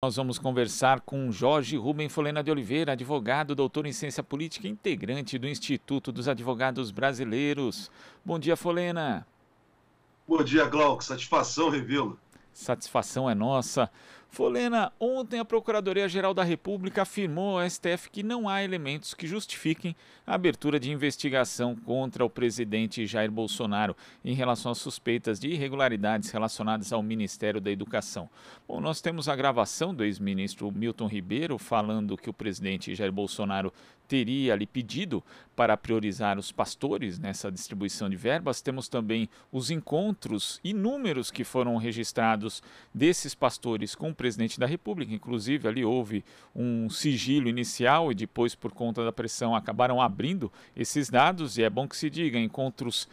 Nós vamos conversar com Jorge Rubem Folena de Oliveira, advogado, doutor em ciência política, integrante do Instituto dos Advogados Brasileiros. Bom dia, Folena. Bom dia, Glauco. Satisfação revê-lo. Satisfação é nossa. Folena, ontem a Procuradoria-Geral da República afirmou ao STF que não há elementos que justifiquem a abertura de investigação contra o presidente Jair Bolsonaro em relação às suspeitas de irregularidades relacionadas ao Ministério da Educação. Bom, nós temos a gravação do ex-ministro Milton Ribeiro falando que o presidente Jair Bolsonaro teria lhe pedido para priorizar os pastores nessa distribuição de verbas. Temos também os encontros inúmeros que foram registrados desses pastores com presidente da República. Inclusive, ali houve um sigilo inicial e depois, por conta da pressão, acabaram abrindo esses dados. E é bom que se diga: encontros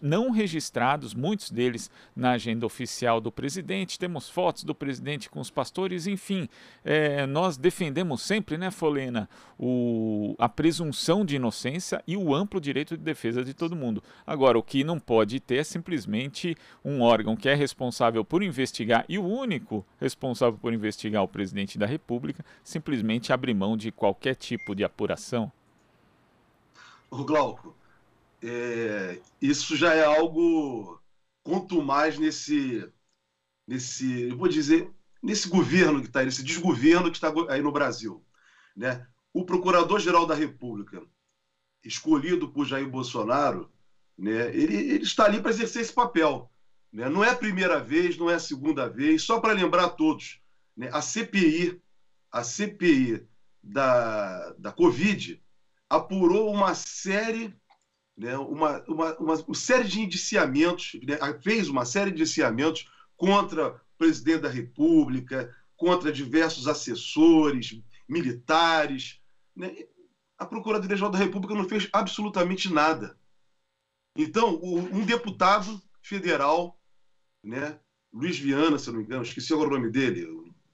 não registrados, muitos deles na agenda oficial do presidente. Temos fotos do presidente com os pastores, enfim. É, nós defendemos sempre, né, Folena, o, a presunção de inocência e o amplo direito de defesa de todo mundo. Agora, o que não pode ter é simplesmente um órgão que é responsável por investigar e o único responsável por investigar o presidente da República simplesmente abre mão de qualquer tipo de apuração? O Glauco, é, isso já é algo quanto mais nesse, nesse, eu vou dizer, nesse governo que está nesse desgoverno que está aí no Brasil. Né? O Procurador-Geral da República, escolhido por Jair Bolsonaro, né, ele, ele está ali para exercer esse papel. Né? Não é a primeira vez, não é a segunda vez, só para lembrar a todos, né? a CPI, a CPI da, da Covid apurou uma série, né? uma, uma, uma, série de indiciamentos, né? fez uma série de indiciamentos contra o presidente da República, contra diversos assessores, militares. Né? A Procuradoria-Geral da República não fez absolutamente nada. Então, um deputado federal né? Luiz Viana, se não me engano, esqueci agora o nome dele,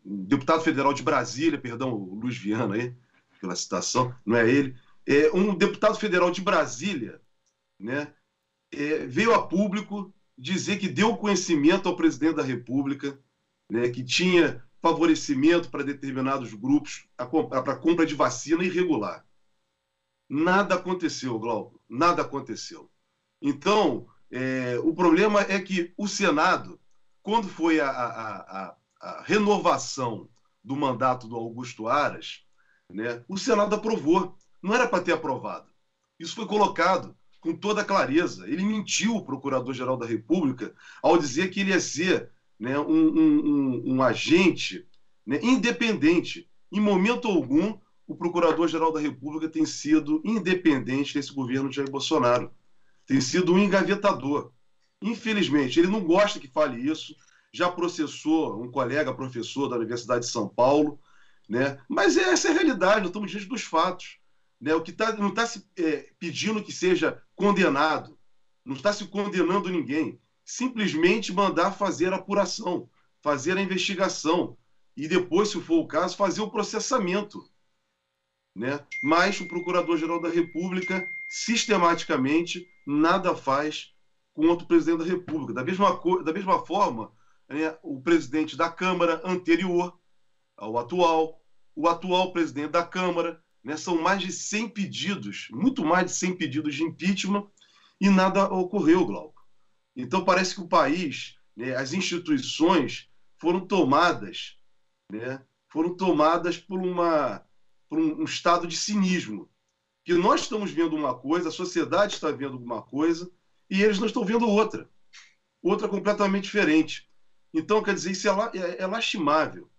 um deputado federal de Brasília, perdão, Luiz Viana aí, pela citação, não é ele, é um deputado federal de Brasília, né? É, veio a público dizer que deu conhecimento ao presidente da República, né, que tinha favorecimento para determinados grupos para compra de vacina irregular. Nada aconteceu, Glauco, nada aconteceu. Então, é, o problema é que o Senado, quando foi a, a, a, a renovação do mandato do Augusto Aras, né, o Senado aprovou. Não era para ter aprovado. Isso foi colocado com toda clareza. Ele mentiu o Procurador-Geral da República ao dizer que ele ia ser né, um, um, um, um, agente né, independente. Em momento algum, o Procurador-Geral da República tem sido independente desse governo de Jair Bolsonaro tem sido um engavetador. Infelizmente, ele não gosta que fale isso, já processou um colega professor da Universidade de São Paulo, né? mas essa é a realidade, estamos diante dos fatos. Né? O que tá, não está se é, pedindo que seja condenado, não está se condenando ninguém, simplesmente mandar fazer a apuração, fazer a investigação e depois, se for o caso, fazer o processamento. Né? Mas o Procurador-Geral da República sistematicamente nada faz contra o presidente da República. Da mesma, da mesma forma, né, o presidente da Câmara anterior ao atual, o atual presidente da Câmara, né, são mais de 100 pedidos, muito mais de 100 pedidos de impeachment e nada ocorreu, Glauco. Então parece que o país, né, as instituições foram tomadas, né, foram tomadas por, uma, por um, um estado de cinismo que nós estamos vendo uma coisa, a sociedade está vendo uma coisa e eles não estão vendo outra, outra completamente diferente. Então, quer dizer, isso é, é, é lastimável,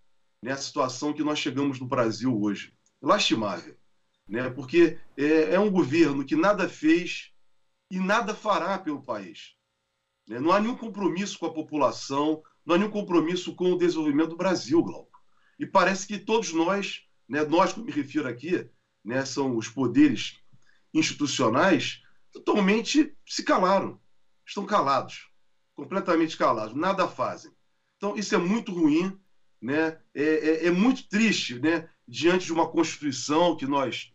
né, a situação que nós chegamos no Brasil hoje. Lastimável. Né, porque é, é um governo que nada fez e nada fará pelo país. Né? Não há nenhum compromisso com a população, não há nenhum compromisso com o desenvolvimento do Brasil, Glauco. E parece que todos nós, né, nós que me refiro aqui, né, são os poderes institucionais, totalmente se calaram. Estão calados, completamente calados, nada fazem. Então, isso é muito ruim, né? é, é, é muito triste né? Diante de uma Constituição que nós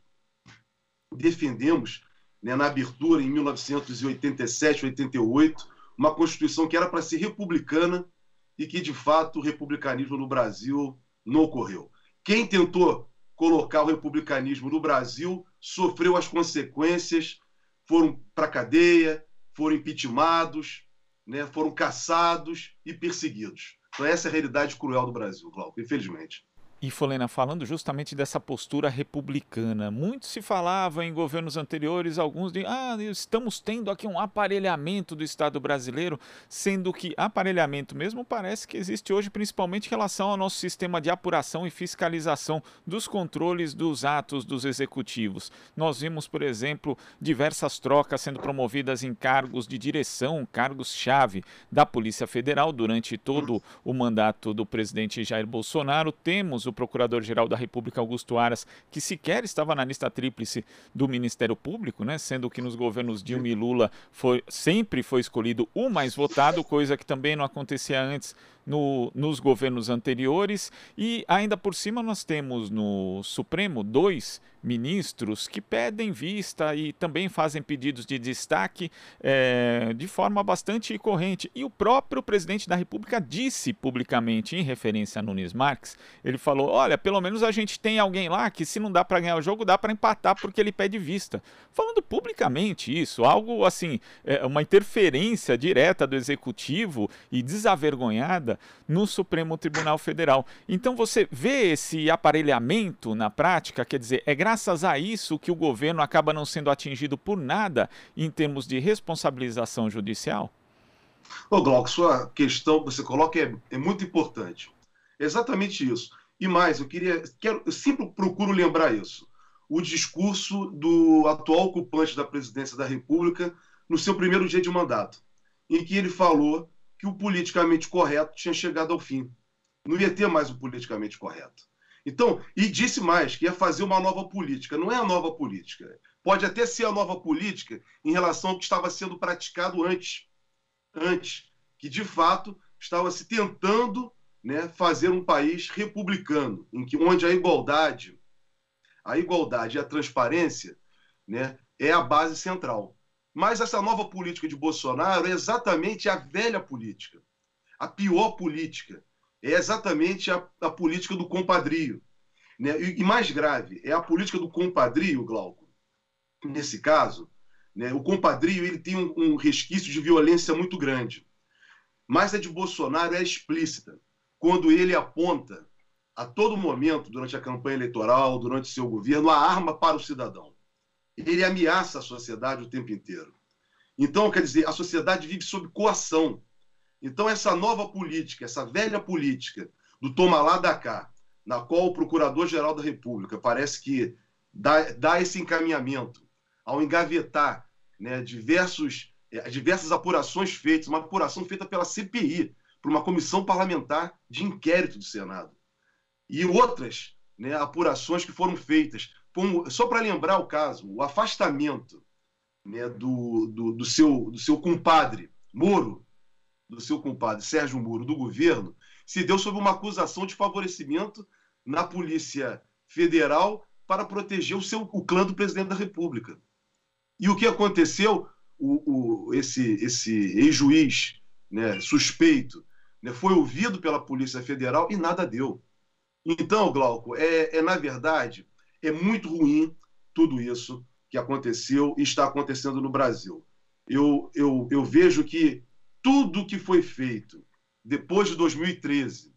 defendemos né, na abertura em 1987, 88, uma Constituição que era para ser republicana e que, de fato, o republicanismo no Brasil não ocorreu. Quem tentou colocar o republicanismo no Brasil sofreu as consequências, foram para a cadeia, foram impeachmentados, né, foram caçados e perseguidos. Então, essa é a realidade cruel do Brasil, Glauco, infelizmente. E Folena, falando justamente dessa postura republicana, muito se falava em governos anteriores, alguns de ah, estamos tendo aqui um aparelhamento do Estado brasileiro, sendo que aparelhamento mesmo parece que existe hoje, principalmente em relação ao nosso sistema de apuração e fiscalização dos controles dos atos dos executivos. Nós vimos, por exemplo, diversas trocas sendo promovidas em cargos de direção, cargos-chave da Polícia Federal durante todo o mandato do presidente Jair Bolsonaro. Temos o Procurador-Geral da República, Augusto Aras, que sequer estava na lista tríplice do Ministério Público, né? sendo que nos governos Dilma e Lula foi, sempre foi escolhido o mais votado, coisa que também não acontecia antes no, nos governos anteriores. E ainda por cima, nós temos no Supremo dois ministros que pedem vista e também fazem pedidos de destaque é, de forma bastante corrente. E o próprio presidente da República disse publicamente, em referência a Nunes Marques, ele falou: olha, pelo menos a gente tem alguém lá que, se não dá para ganhar o jogo, dá para empatar porque ele pede vista. Falando publicamente isso, algo assim, é, uma interferência direta do executivo e desavergonhada no Supremo Tribunal Federal. Então você vê esse aparelhamento na prática, quer dizer, é graças a isso que o governo acaba não sendo atingido por nada em termos de responsabilização judicial? Ô Glauco, sua questão que você coloca é, é muito importante. exatamente isso. E mais, eu queria, quero, eu sempre procuro lembrar isso. O discurso do atual ocupante da presidência da República no seu primeiro dia de mandato, em que ele falou que o politicamente correto tinha chegado ao fim. Não ia ter mais o politicamente correto. Então, e disse mais que ia fazer uma nova política. Não é a nova política. Pode até ser a nova política em relação ao que estava sendo praticado antes. Antes, que de fato estava se tentando né, fazer um país republicano, em que onde a igualdade, a igualdade e a transparência, né, é a base central. Mas essa nova política de Bolsonaro é exatamente a velha política, a pior política. É exatamente a, a política do compadrio. Né? E, e, mais grave, é a política do compadrio, Glauco. Nesse caso, né, o compadrio ele tem um, um resquício de violência muito grande. Mas a de Bolsonaro é explícita, quando ele aponta a todo momento, durante a campanha eleitoral, durante seu governo, a arma para o cidadão ele ameaça a sociedade o tempo inteiro. Então, quer dizer, a sociedade vive sob coação. Então, essa nova política, essa velha política do toma lá da cá, na qual o Procurador-Geral da República parece que dá, dá esse encaminhamento ao engavetar né, diversos, eh, diversas apurações feitas, uma apuração feita pela CPI, por uma comissão parlamentar de inquérito do Senado, e outras né, apurações que foram feitas como, só para lembrar o caso, o afastamento né, do, do, do, seu, do seu compadre Moro, do seu compadre Sérgio Moro, do governo, se deu sob uma acusação de favorecimento na Polícia Federal para proteger o, seu, o clã do presidente da República. E o que aconteceu? O, o, esse esse ex-juiz né, suspeito né, foi ouvido pela Polícia Federal e nada deu. Então, Glauco, é, é na verdade é muito ruim tudo isso que aconteceu e está acontecendo no Brasil. Eu, eu, eu vejo que tudo que foi feito depois de 2013,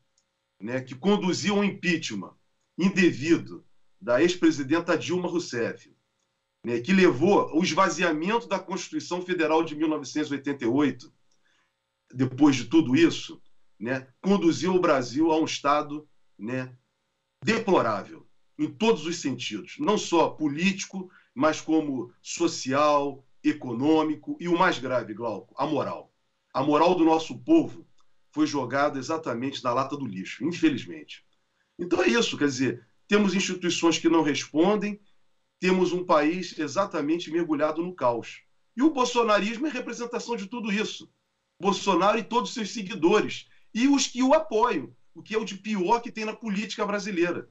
né, que conduziu ao impeachment indevido da ex-presidenta Dilma Rousseff, né, que levou ao esvaziamento da Constituição Federal de 1988, depois de tudo isso, né, conduziu o Brasil a um estado né, deplorável em todos os sentidos, não só político, mas como social, econômico e o mais grave, Glauco, a moral. A moral do nosso povo foi jogada exatamente na lata do lixo, infelizmente. Então é isso, quer dizer, temos instituições que não respondem, temos um país exatamente mergulhado no caos. E o bolsonarismo é representação de tudo isso. Bolsonaro e todos os seus seguidores. E os que o apoiam, o que é o de pior que tem na política brasileira.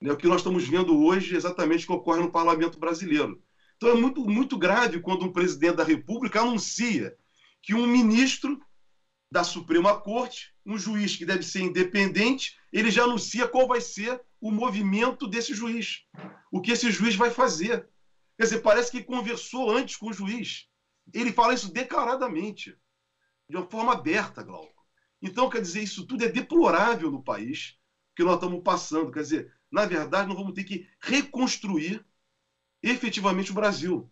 Né? O que nós estamos vendo hoje exatamente o que ocorre no parlamento brasileiro. Então é muito, muito grave quando um presidente da República anuncia que um ministro da Suprema Corte, um juiz que deve ser independente, ele já anuncia qual vai ser o movimento desse juiz, o que esse juiz vai fazer. Quer dizer, parece que conversou antes com o juiz. Ele fala isso declaradamente, de uma forma aberta, Glauco. Então, quer dizer, isso tudo é deplorável no país que nós estamos passando. Quer dizer, na verdade, nós vamos ter que reconstruir efetivamente o Brasil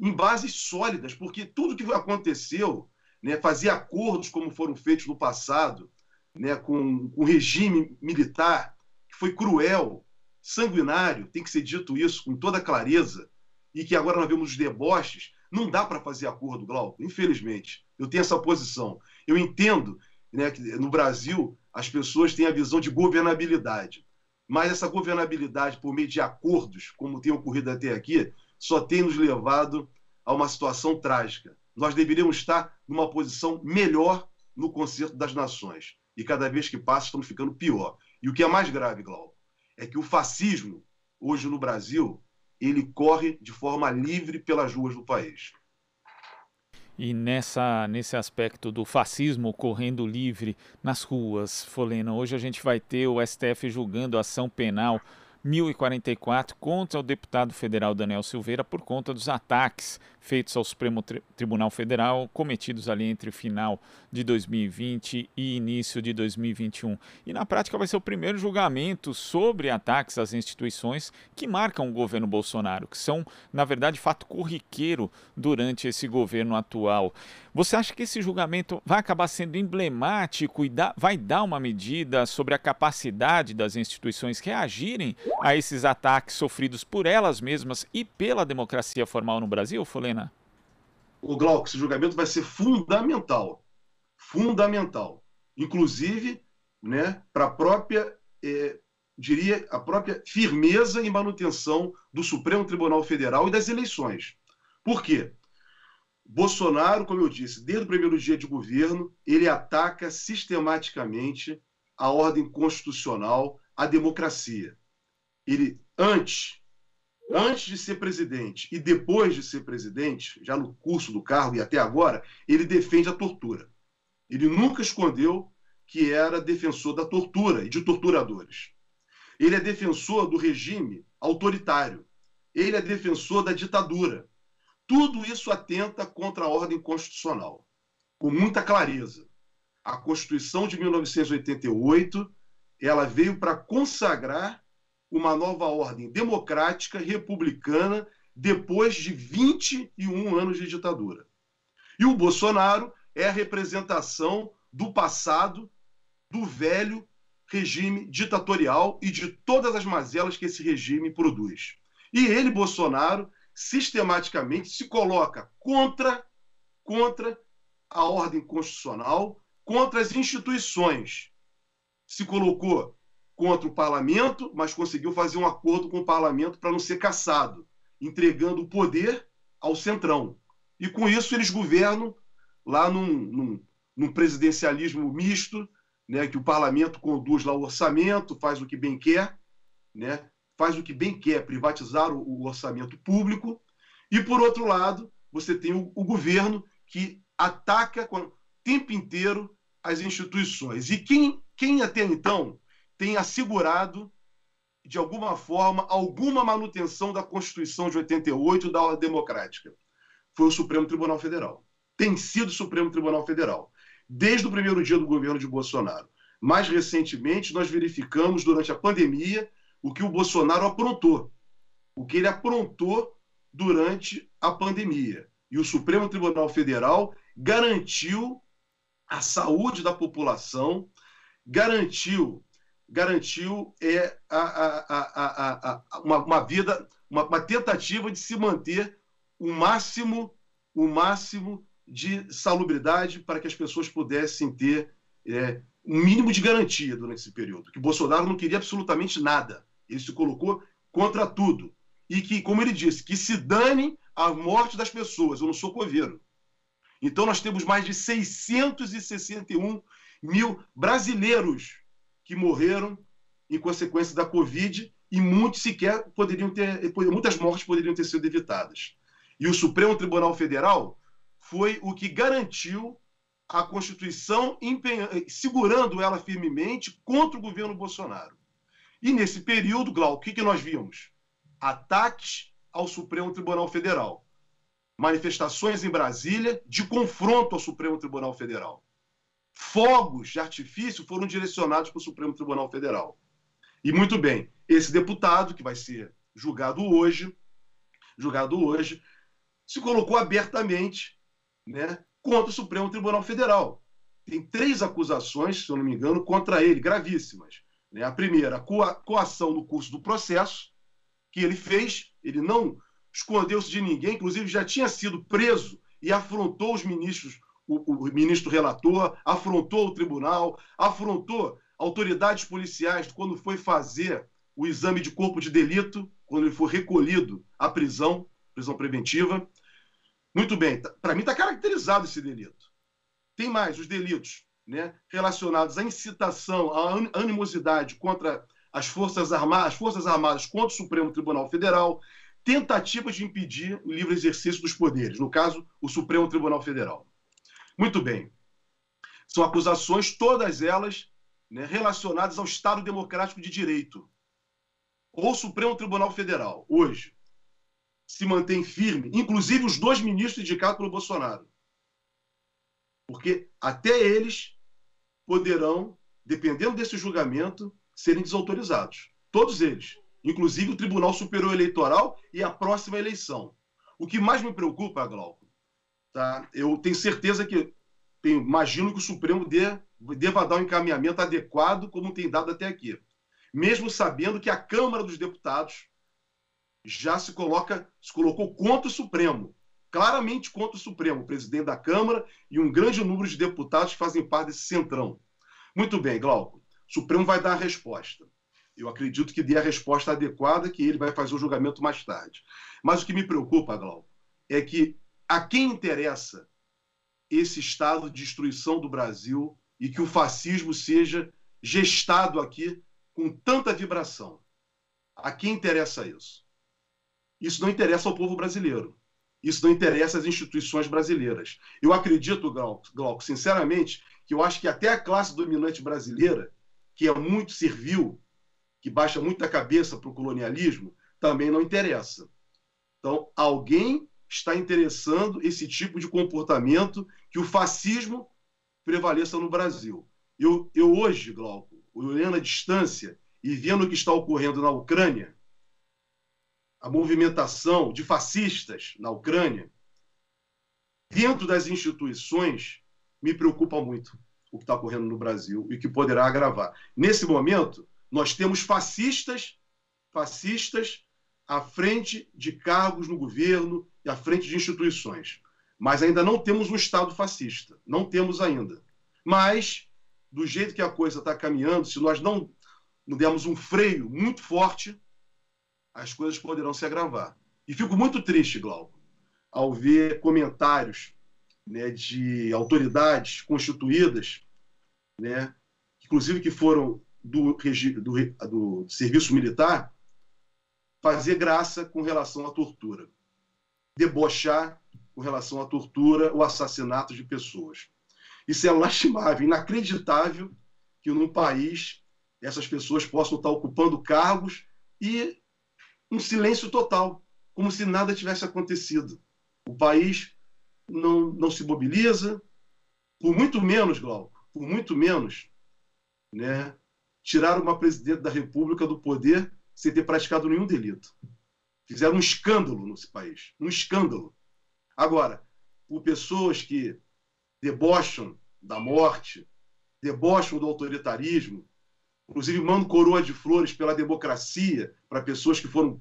em bases sólidas, porque tudo que aconteceu, né, fazia acordos como foram feitos no passado, né, com o regime militar, que foi cruel, sanguinário, tem que ser dito isso com toda clareza, e que agora nós vemos os deboches, não dá para fazer acordo, Glauco, infelizmente. Eu tenho essa posição. Eu entendo né, que no Brasil as pessoas têm a visão de governabilidade, mas essa governabilidade por meio de acordos, como tem ocorrido até aqui, só tem nos levado a uma situação trágica. Nós deveríamos estar numa posição melhor no concerto das nações. E cada vez que passa, estamos ficando pior. E o que é mais grave, Glauco, é que o fascismo, hoje no Brasil, ele corre de forma livre pelas ruas do país. E nessa, nesse aspecto do fascismo correndo livre nas ruas, Folena, hoje a gente vai ter o STF julgando ação penal 1044 contra o deputado federal Daniel Silveira por conta dos ataques feitos ao Supremo Tribunal Federal cometidos ali entre o final de 2020 e início de 2021. E na prática vai ser o primeiro julgamento sobre ataques às instituições que marcam o governo Bolsonaro, que são, na verdade, fato corriqueiro durante esse governo atual. Você acha que esse julgamento vai acabar sendo emblemático e dá, vai dar uma medida sobre a capacidade das instituições reagirem a esses ataques sofridos por elas mesmas e pela democracia formal no Brasil? O Glauco, esse julgamento vai ser fundamental. Fundamental. Inclusive, né, para a própria, é, diria, a própria firmeza e manutenção do Supremo Tribunal Federal e das eleições. Por quê? Bolsonaro, como eu disse, desde o primeiro dia de governo, ele ataca sistematicamente a ordem constitucional, a democracia. Ele, antes, antes de ser presidente e depois de ser presidente, já no curso do cargo e até agora, ele defende a tortura. Ele nunca escondeu que era defensor da tortura e de torturadores. Ele é defensor do regime autoritário. Ele é defensor da ditadura. Tudo isso atenta contra a ordem constitucional, com muita clareza. A Constituição de 1988 ela veio para consagrar uma nova ordem democrática, republicana, depois de 21 anos de ditadura. E o Bolsonaro é a representação do passado, do velho regime ditatorial e de todas as mazelas que esse regime produz. E ele, Bolsonaro, sistematicamente se coloca contra, contra a ordem constitucional, contra as instituições. Se colocou contra o parlamento, mas conseguiu fazer um acordo com o parlamento para não ser caçado, entregando o poder ao centrão. E com isso eles governam lá num, num, num presidencialismo misto, né, que o parlamento conduz lá o orçamento, faz o que bem quer, né, faz o que bem quer, privatizar o, o orçamento público, e, por outro lado, você tem o, o governo que ataca o tempo inteiro as instituições. E quem, quem até então tem assegurado, de alguma forma, alguma manutenção da Constituição de 88 da ordem democrática? Foi o Supremo Tribunal Federal. Tem sido o Supremo Tribunal Federal, desde o primeiro dia do governo de Bolsonaro. Mais recentemente, nós verificamos durante a pandemia o que o Bolsonaro aprontou, o que ele aprontou durante a pandemia. E o Supremo Tribunal Federal garantiu a saúde da população, garantiu garantiu é, a, a, a, uma, uma, vida, uma, uma, tentativa de se manter o máximo, o máximo de salubridade para que as pessoas pudessem ter é, um mínimo de garantia durante esse período. Que Bolsonaro não queria absolutamente nada. Ele se colocou contra tudo. E que, como ele disse, que se dane a morte das pessoas. Eu não sou coveiro. Então, nós temos mais de 661 mil brasileiros que morreram em consequência da Covid e muitos sequer poderiam ter, muitas mortes poderiam ter sido evitadas. E o Supremo Tribunal Federal foi o que garantiu a Constituição, segurando ela firmemente contra o governo Bolsonaro. E nesse período, Glauco, o que, que nós vimos? Ataques ao Supremo Tribunal Federal. Manifestações em Brasília de confronto ao Supremo Tribunal Federal. Fogos de artifício foram direcionados para o Supremo Tribunal Federal. E muito bem, esse deputado, que vai ser julgado hoje, julgado hoje, se colocou abertamente né, contra o Supremo Tribunal Federal. Tem três acusações, se eu não me engano, contra ele, gravíssimas. Né? A primeira, a coação no curso do processo, que ele fez, ele não escondeu-se de ninguém, inclusive já tinha sido preso e afrontou os ministros, o, o ministro relator, afrontou o tribunal, afrontou autoridades policiais quando foi fazer o exame de corpo de delito, quando ele foi recolhido à prisão, prisão preventiva. Muito bem, tá, para mim está caracterizado esse delito. Tem mais os delitos né, relacionados à incitação, à animosidade contra as Forças Armadas, as Forças Armadas contra o Supremo Tribunal Federal, tentativa de impedir o livre exercício dos poderes, no caso, o Supremo Tribunal Federal. Muito bem. São acusações, todas elas né, relacionadas ao Estado Democrático de Direito. O Supremo Tribunal Federal, hoje, se mantém firme, inclusive os dois ministros indicados pelo Bolsonaro. Porque até eles poderão, dependendo desse julgamento, serem desautorizados. Todos eles. Inclusive o Tribunal Superior Eleitoral e a próxima eleição. O que mais me preocupa, Glauco, tá? eu tenho certeza que, tenho, imagino que o Supremo dê, deva dar um encaminhamento adequado, como tem dado até aqui. Mesmo sabendo que a Câmara dos Deputados já se coloca, se colocou contra o Supremo, claramente contra o Supremo, presidente da Câmara e um grande número de deputados que fazem parte desse centrão. Muito bem, Glauco. O Supremo vai dar a resposta. Eu acredito que dê a resposta adequada, que ele vai fazer o julgamento mais tarde. Mas o que me preocupa, Glauco, é que a quem interessa esse estado de destruição do Brasil e que o fascismo seja gestado aqui com tanta vibração? A quem interessa isso? Isso não interessa ao povo brasileiro. Isso não interessa às instituições brasileiras. Eu acredito, Glauco, sinceramente, que eu acho que até a classe dominante brasileira, que é muito servil, que baixa muito a cabeça para o colonialismo, também não interessa. Então, alguém está interessando esse tipo de comportamento que o fascismo prevaleça no Brasil. Eu, eu hoje, Glauco, olhando a distância e vendo o que está ocorrendo na Ucrânia, a movimentação de fascistas na Ucrânia, dentro das instituições, me preocupa muito o que está ocorrendo no Brasil e que poderá agravar. Nesse momento, nós temos fascistas, fascistas à frente de cargos no governo e à frente de instituições. Mas ainda não temos um Estado fascista. Não temos ainda. Mas, do jeito que a coisa está caminhando, se nós não, não dermos um freio muito forte, as coisas poderão se agravar. E fico muito triste, Glauco, ao ver comentários né, de autoridades constituídas, né, inclusive que foram do, do, do serviço militar, fazer graça com relação à tortura, debochar com relação à tortura ou assassinato de pessoas. Isso é lastimável, inacreditável que num país essas pessoas possam estar ocupando cargos e um silêncio total, como se nada tivesse acontecido. O país não, não se mobiliza, por muito menos, Glauco, por muito menos, né, tirar uma presidente da República do poder sem ter praticado nenhum delito. Fizeram um escândalo nesse país, um escândalo. Agora, por pessoas que debocham da morte, debocham do autoritarismo, inclusive mandam coroa de flores pela democracia para pessoas que foram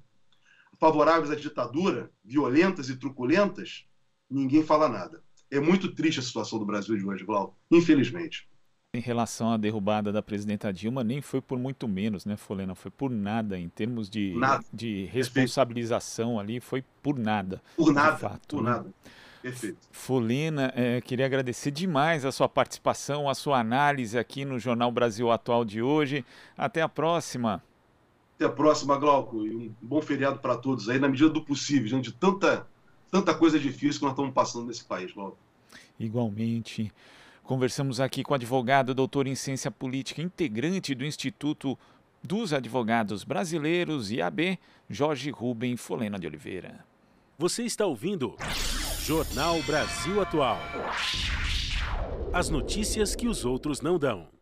favoráveis à ditadura, violentas e truculentas, ninguém fala nada. É muito triste a situação do Brasil de hoje, Glauco, infelizmente. Em relação à derrubada da presidenta Dilma, nem foi por muito menos, né, Folena? Foi por nada, em termos de, nada. de responsabilização ali, foi por nada. Por nada, fato, por né? nada. Perfeito. Folena, é, queria agradecer demais a sua participação, a sua análise aqui no Jornal Brasil Atual de hoje. Até a próxima. Até a próxima, Glauco. E um bom feriado para todos aí, na medida do possível, diante de tanta, tanta coisa difícil que nós estamos passando nesse país, Glauco. Igualmente. Conversamos aqui com o advogado doutor em ciência política, integrante do Instituto dos Advogados Brasileiros, IAB, Jorge Rubem Folena de Oliveira. Você está ouvindo Jornal Brasil Atual. As notícias que os outros não dão.